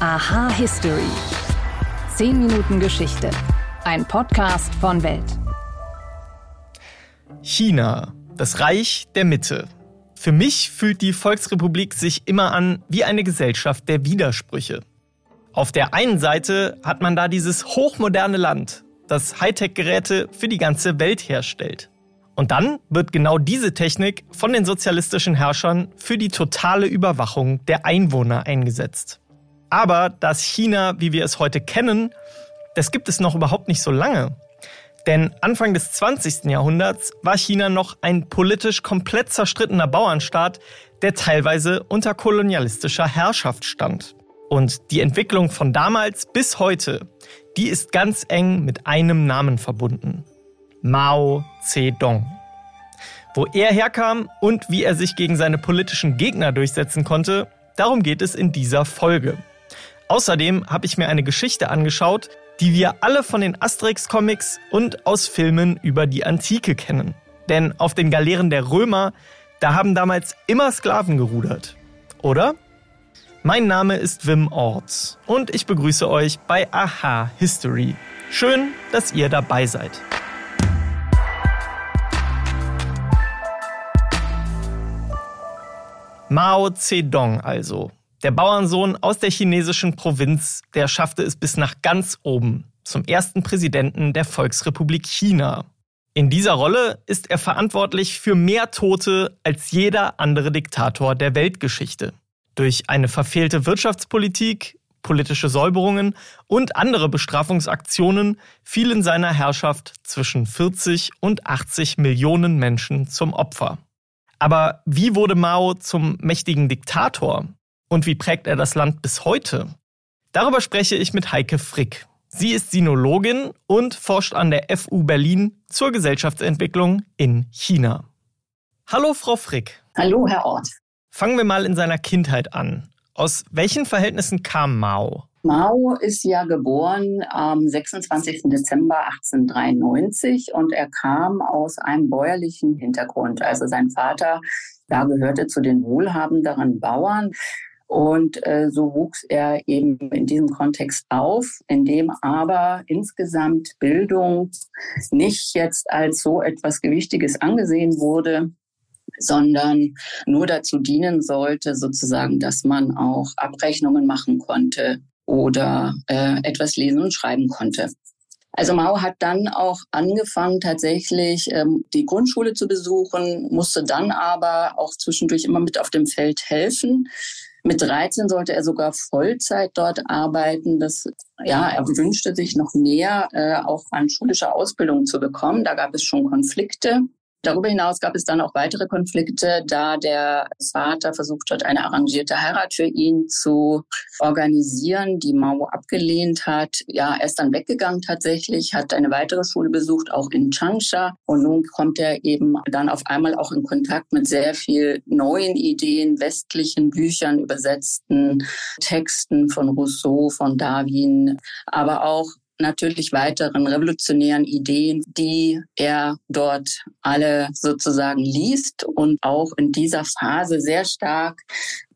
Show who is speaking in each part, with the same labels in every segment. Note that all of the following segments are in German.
Speaker 1: Aha History. 10 Minuten Geschichte. Ein Podcast von Welt.
Speaker 2: China, das Reich der Mitte. Für mich fühlt die Volksrepublik sich immer an wie eine Gesellschaft der Widersprüche. Auf der einen Seite hat man da dieses hochmoderne Land, das Hightech-Geräte für die ganze Welt herstellt. Und dann wird genau diese Technik von den sozialistischen Herrschern für die totale Überwachung der Einwohner eingesetzt. Aber das China, wie wir es heute kennen, das gibt es noch überhaupt nicht so lange. Denn Anfang des 20. Jahrhunderts war China noch ein politisch komplett zerstrittener Bauernstaat, der teilweise unter kolonialistischer Herrschaft stand. Und die Entwicklung von damals bis heute, die ist ganz eng mit einem Namen verbunden. Mao Zedong. Wo er herkam und wie er sich gegen seine politischen Gegner durchsetzen konnte, darum geht es in dieser Folge. Außerdem habe ich mir eine Geschichte angeschaut, die wir alle von den Asterix-Comics und aus Filmen über die Antike kennen. Denn auf den Galeeren der Römer, da haben damals immer Sklaven gerudert. Oder? Mein Name ist Wim Orts und ich begrüße euch bei Aha History. Schön, dass ihr dabei seid. Mao Zedong also. Der Bauernsohn aus der chinesischen Provinz, der schaffte es bis nach ganz oben, zum ersten Präsidenten der Volksrepublik China. In dieser Rolle ist er verantwortlich für mehr Tote als jeder andere Diktator der Weltgeschichte. Durch eine verfehlte Wirtschaftspolitik, politische Säuberungen und andere Bestrafungsaktionen fielen seiner Herrschaft zwischen 40 und 80 Millionen Menschen zum Opfer. Aber wie wurde Mao zum mächtigen Diktator? Und wie prägt er das Land bis heute? Darüber spreche ich mit Heike Frick. Sie ist Sinologin und forscht an der FU Berlin zur Gesellschaftsentwicklung in China. Hallo, Frau Frick.
Speaker 3: Hallo, Herr Ort.
Speaker 2: Fangen wir mal in seiner Kindheit an. Aus welchen Verhältnissen kam Mao?
Speaker 3: Mao ist ja geboren am 26. Dezember 1893 und er kam aus einem bäuerlichen Hintergrund. Also sein Vater da gehörte zu den wohlhabenderen Bauern. Und äh, so wuchs er eben in diesem Kontext auf, in dem aber insgesamt Bildung nicht jetzt als so etwas Gewichtiges angesehen wurde, sondern nur dazu dienen sollte, sozusagen, dass man auch Abrechnungen machen konnte oder äh, etwas lesen und schreiben konnte. Also Mao hat dann auch angefangen, tatsächlich ähm, die Grundschule zu besuchen, musste dann aber auch zwischendurch immer mit auf dem Feld helfen. Mit 13 sollte er sogar Vollzeit dort arbeiten. Das, ja, er wünschte sich noch mehr, äh, auch an schulischer Ausbildung zu bekommen. Da gab es schon Konflikte. Darüber hinaus gab es dann auch weitere Konflikte, da der Vater versucht hat, eine arrangierte Heirat für ihn zu organisieren, die Mao abgelehnt hat. Ja, er ist dann weggegangen tatsächlich, hat eine weitere Schule besucht, auch in Changsha. Und nun kommt er eben dann auf einmal auch in Kontakt mit sehr viel neuen Ideen, westlichen Büchern, übersetzten Texten von Rousseau, von Darwin, aber auch natürlich weiteren revolutionären Ideen, die er dort alle sozusagen liest und auch in dieser Phase sehr stark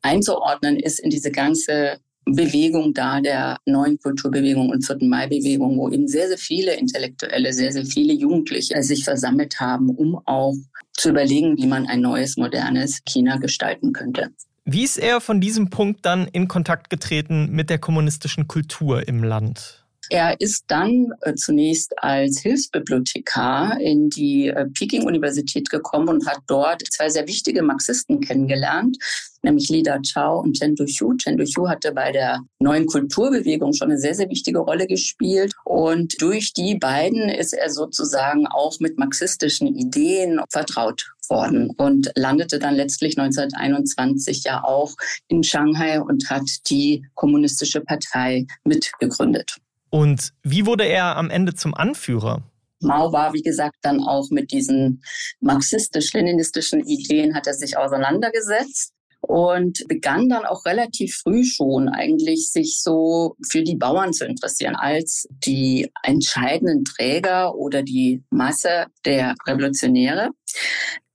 Speaker 3: einzuordnen ist in diese ganze Bewegung da der neuen Kulturbewegung und 4. Mai-Bewegung, wo eben sehr, sehr viele Intellektuelle, sehr, sehr viele Jugendliche sich versammelt haben, um auch zu überlegen, wie man ein neues, modernes China gestalten könnte.
Speaker 2: Wie ist er von diesem Punkt dann in Kontakt getreten mit der kommunistischen Kultur im Land?
Speaker 3: Er ist dann äh, zunächst als Hilfsbibliothekar in die äh, Peking-Universität gekommen und hat dort zwei sehr wichtige Marxisten kennengelernt, nämlich Lida Chao und Chen Duxiu. Chen Duxiu hatte bei der neuen Kulturbewegung schon eine sehr, sehr wichtige Rolle gespielt. Und durch die beiden ist er sozusagen auch mit marxistischen Ideen vertraut worden und landete dann letztlich 1921 ja auch in Shanghai und hat die Kommunistische Partei mitgegründet.
Speaker 2: Und wie wurde er am Ende zum Anführer?
Speaker 3: Mao war, wie gesagt, dann auch mit diesen marxistisch-leninistischen Ideen hat er sich auseinandergesetzt und begann dann auch relativ früh schon eigentlich sich so für die Bauern zu interessieren als die entscheidenden Träger oder die Masse der Revolutionäre.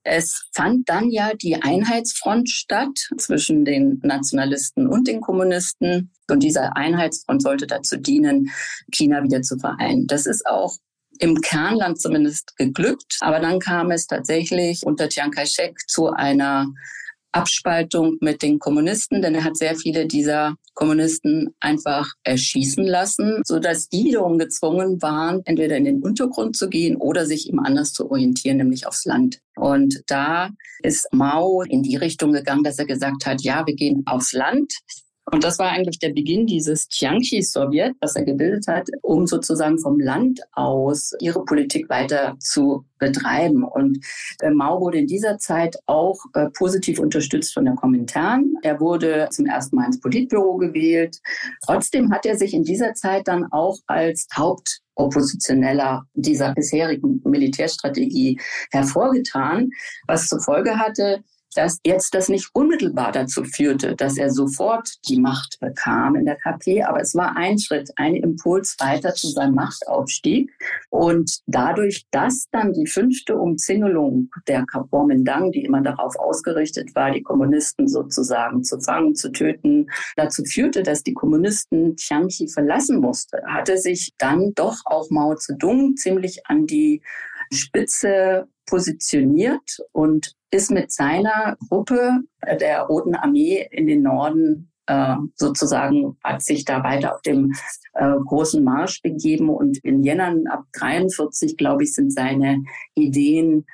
Speaker 3: Es fand dann ja die Einheitsfront statt zwischen den Nationalisten und den Kommunisten. Und diese Einheitsfront sollte dazu dienen, China wieder zu vereinen. Das ist auch im Kernland zumindest geglückt. Aber dann kam es tatsächlich unter Chiang Kai-shek zu einer Abspaltung mit den Kommunisten, denn er hat sehr viele dieser Kommunisten einfach erschießen lassen, so dass die wiederum gezwungen waren, entweder in den Untergrund zu gehen oder sich ihm anders zu orientieren, nämlich aufs Land. Und da ist Mao in die Richtung gegangen, dass er gesagt hat, ja, wir gehen aufs Land. Und das war eigentlich der Beginn dieses Tianqi-Sowjet, was er gebildet hat, um sozusagen vom Land aus ihre Politik weiter zu betreiben. Und äh, Mao wurde in dieser Zeit auch äh, positiv unterstützt von der Komintern. Er wurde zum ersten Mal ins Politbüro gewählt. Trotzdem hat er sich in dieser Zeit dann auch als Haupt Oppositioneller dieser bisherigen Militärstrategie hervorgetan, was zur Folge hatte, dass jetzt das nicht unmittelbar dazu führte, dass er sofort die Macht bekam in der KP, aber es war ein Schritt, ein Impuls weiter zu seinem Machtaufstieg. Und dadurch, dass dann die fünfte Umzingelung der Kuomintang, die immer darauf ausgerichtet war, die Kommunisten sozusagen zu fangen, zu töten, dazu führte, dass die Kommunisten Chiangchi verlassen musste, hatte sich dann doch auch Mao Zedong ziemlich an die Spitze positioniert und ist mit seiner Gruppe der Roten Armee in den Norden äh, sozusagen hat sich da weiter auf dem äh, großen Marsch begeben und in Jänner ab 43, glaube ich, sind seine Ideen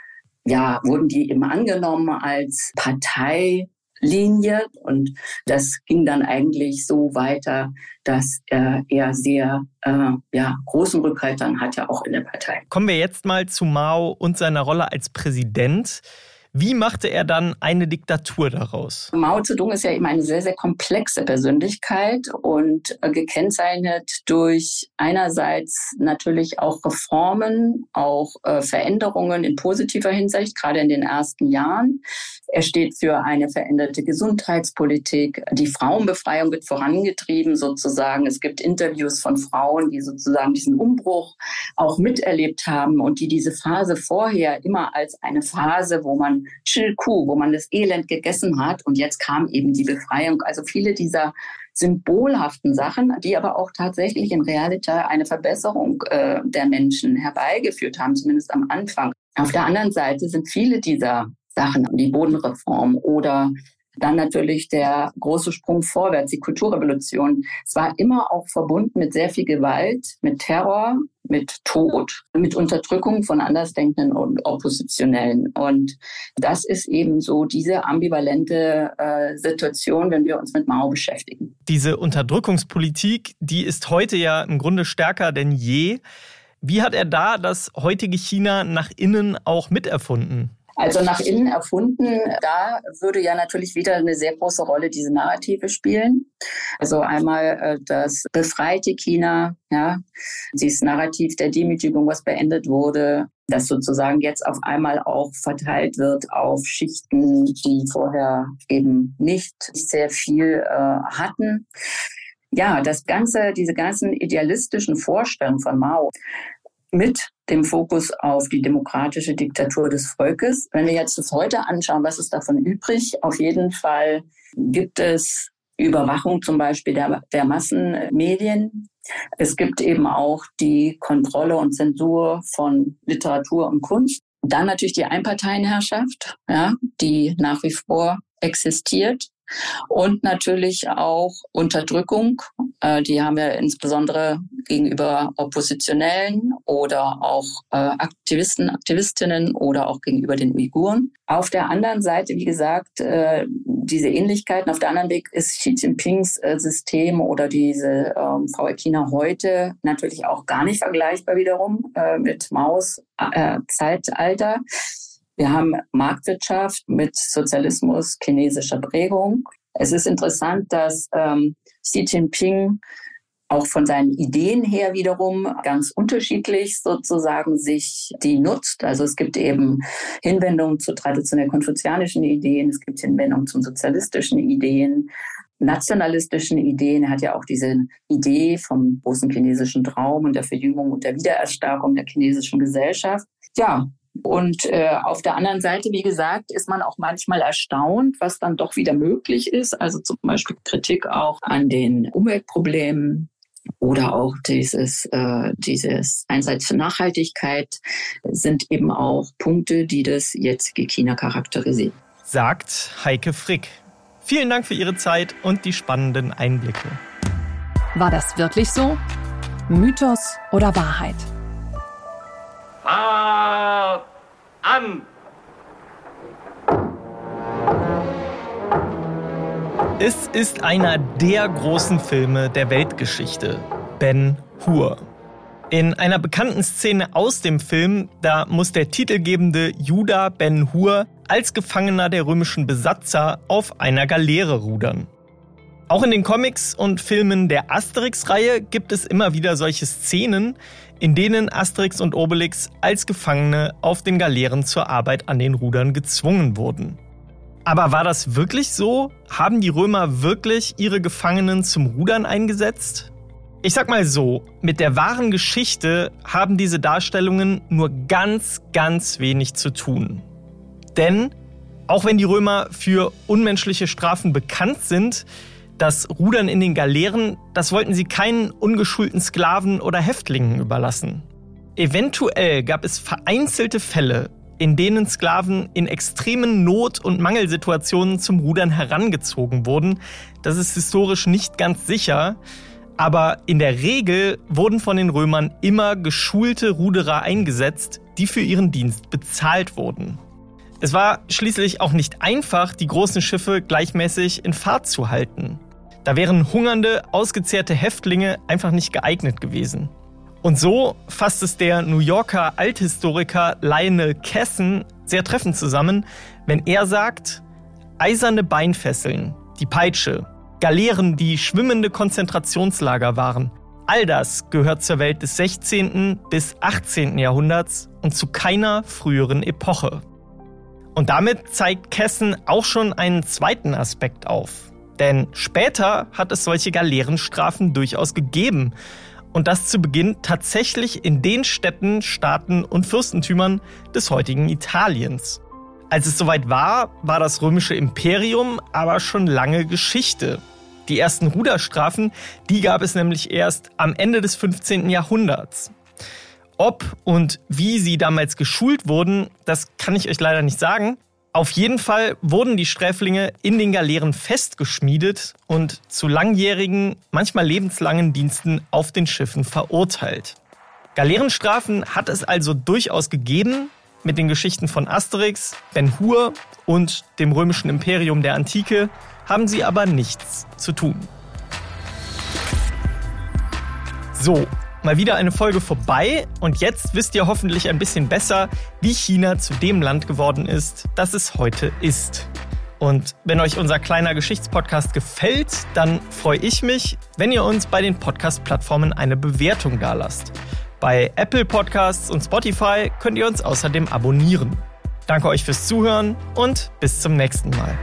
Speaker 3: ja, wurden die eben angenommen als Partei Linie. Und das ging dann eigentlich so weiter, dass er sehr äh, ja, großen Rückhalt dann hatte, auch in der Partei.
Speaker 2: Kommen wir jetzt mal zu Mao und seiner Rolle als Präsident. Wie machte er dann eine Diktatur daraus?
Speaker 3: Mao Zedong ist ja eben eine sehr, sehr komplexe Persönlichkeit und äh, gekennzeichnet durch einerseits natürlich auch Reformen, auch äh, Veränderungen in positiver Hinsicht, gerade in den ersten Jahren. Er steht für eine veränderte Gesundheitspolitik. Die Frauenbefreiung wird vorangetrieben sozusagen. Es gibt Interviews von Frauen, die sozusagen diesen Umbruch auch miterlebt haben und die diese Phase vorher immer als eine Phase, wo man Chilku, wo man das Elend gegessen hat und jetzt kam eben die Befreiung. Also viele dieser symbolhaften Sachen, die aber auch tatsächlich in Realität eine Verbesserung äh, der Menschen herbeigeführt haben, zumindest am Anfang. Auf der anderen Seite sind viele dieser Sachen, die Bodenreform oder dann natürlich der große Sprung vorwärts, die Kulturrevolution. Es war immer auch verbunden mit sehr viel Gewalt, mit Terror, mit Tod, mit Unterdrückung von Andersdenkenden und Oppositionellen. Und das ist eben so diese ambivalente äh, Situation, wenn wir uns mit Mao beschäftigen.
Speaker 2: Diese Unterdrückungspolitik, die ist heute ja im Grunde stärker denn je. Wie hat er da das heutige China nach innen auch miterfunden?
Speaker 3: Also nach innen erfunden, da würde ja natürlich wieder eine sehr große Rolle diese Narrative spielen. Also einmal äh, das befreite China, ja, dieses Narrativ der Demütigung, was beendet wurde, das sozusagen jetzt auf einmal auch verteilt wird auf Schichten, die vorher eben nicht sehr viel äh, hatten. Ja, das Ganze, diese ganzen idealistischen Vorstellungen von Mao mit dem Fokus auf die demokratische Diktatur des Volkes. Wenn wir jetzt das heute anschauen, was ist davon übrig? Auf jeden Fall gibt es Überwachung zum Beispiel der, der Massenmedien. Es gibt eben auch die Kontrolle und Zensur von Literatur und Kunst. Dann natürlich die Einparteienherrschaft, ja, die nach wie vor existiert. Und natürlich auch Unterdrückung. Äh, die haben wir insbesondere gegenüber Oppositionellen oder auch äh, Aktivisten, Aktivistinnen oder auch gegenüber den Uiguren. Auf der anderen Seite, wie gesagt, äh, diese Ähnlichkeiten. Auf der anderen Weg ist Xi Jinpings System oder diese ähm, Frau China heute natürlich auch gar nicht vergleichbar wiederum mit Maus Zeitalter. Wir haben Marktwirtschaft mit Sozialismus chinesischer Prägung. Es ist interessant, dass ähm, Xi Jinping auch von seinen Ideen her wiederum ganz unterschiedlich sozusagen sich die nutzt. Also es gibt eben Hinwendungen zu traditionell konfuzianischen Ideen, es gibt Hinwendungen zu sozialistischen Ideen, nationalistischen Ideen. Er hat ja auch diese Idee vom großen chinesischen Traum und der Verjüngung und der Wiedererstarkung der chinesischen Gesellschaft. Ja, Und äh, auf der anderen Seite, wie gesagt, ist man auch manchmal erstaunt, was dann doch wieder möglich ist. Also zum Beispiel Kritik auch an den Umweltproblemen oder auch dieses, äh, dieses Einsatz für Nachhaltigkeit sind eben auch Punkte, die das jetzige China charakterisieren.
Speaker 2: Sagt Heike Frick. Vielen Dank für Ihre Zeit und die spannenden Einblicke.
Speaker 1: War das wirklich so? Mythos oder Wahrheit?
Speaker 4: Fahrt an!
Speaker 2: Es ist einer der großen Filme der Weltgeschichte, Ben Hur. In einer bekannten Szene aus dem Film, da muss der titelgebende Judah Ben Hur als Gefangener der römischen Besatzer auf einer Galeere rudern. Auch in den Comics und Filmen der Asterix-Reihe gibt es immer wieder solche Szenen, in denen Asterix und Obelix als Gefangene auf den Galeeren zur Arbeit an den Rudern gezwungen wurden. Aber war das wirklich so? Haben die Römer wirklich ihre Gefangenen zum Rudern eingesetzt? Ich sag mal so, mit der wahren Geschichte haben diese Darstellungen nur ganz, ganz wenig zu tun. Denn auch wenn die Römer für unmenschliche Strafen bekannt sind, das Rudern in den Galeeren, das wollten sie keinen ungeschulten Sklaven oder Häftlingen überlassen. Eventuell gab es vereinzelte Fälle, in denen Sklaven in extremen Not- und Mangelsituationen zum Rudern herangezogen wurden. Das ist historisch nicht ganz sicher. Aber in der Regel wurden von den Römern immer geschulte Ruderer eingesetzt, die für ihren Dienst bezahlt wurden. Es war schließlich auch nicht einfach, die großen Schiffe gleichmäßig in Fahrt zu halten. Da wären hungernde, ausgezehrte Häftlinge einfach nicht geeignet gewesen. Und so fasst es der New Yorker Althistoriker Lionel Kessen sehr treffend zusammen, wenn er sagt, eiserne Beinfesseln, die Peitsche, Galeeren, die schwimmende Konzentrationslager waren, all das gehört zur Welt des 16. bis 18. Jahrhunderts und zu keiner früheren Epoche. Und damit zeigt Kessen auch schon einen zweiten Aspekt auf. Denn später hat es solche Galeerenstrafen durchaus gegeben und das zu Beginn tatsächlich in den Städten, Staaten und Fürstentümern des heutigen Italiens. Als es soweit war, war das römische Imperium aber schon lange Geschichte. Die ersten Ruderstrafen, die gab es nämlich erst am Ende des 15. Jahrhunderts. Ob und wie sie damals geschult wurden, das kann ich euch leider nicht sagen. Auf jeden Fall wurden die Sträflinge in den Galeeren festgeschmiedet und zu langjährigen, manchmal lebenslangen Diensten auf den Schiffen verurteilt. Galeerenstrafen hat es also durchaus gegeben, mit den Geschichten von Asterix, Ben Hur und dem römischen Imperium der Antike haben sie aber nichts zu tun. So, Mal wieder eine Folge vorbei und jetzt wisst ihr hoffentlich ein bisschen besser, wie China zu dem Land geworden ist, das es heute ist. Und wenn euch unser kleiner Geschichtspodcast gefällt, dann freue ich mich, wenn ihr uns bei den Podcast-Plattformen eine Bewertung dalasst. Bei Apple Podcasts und Spotify könnt ihr uns außerdem abonnieren. Danke euch fürs Zuhören und bis zum nächsten Mal.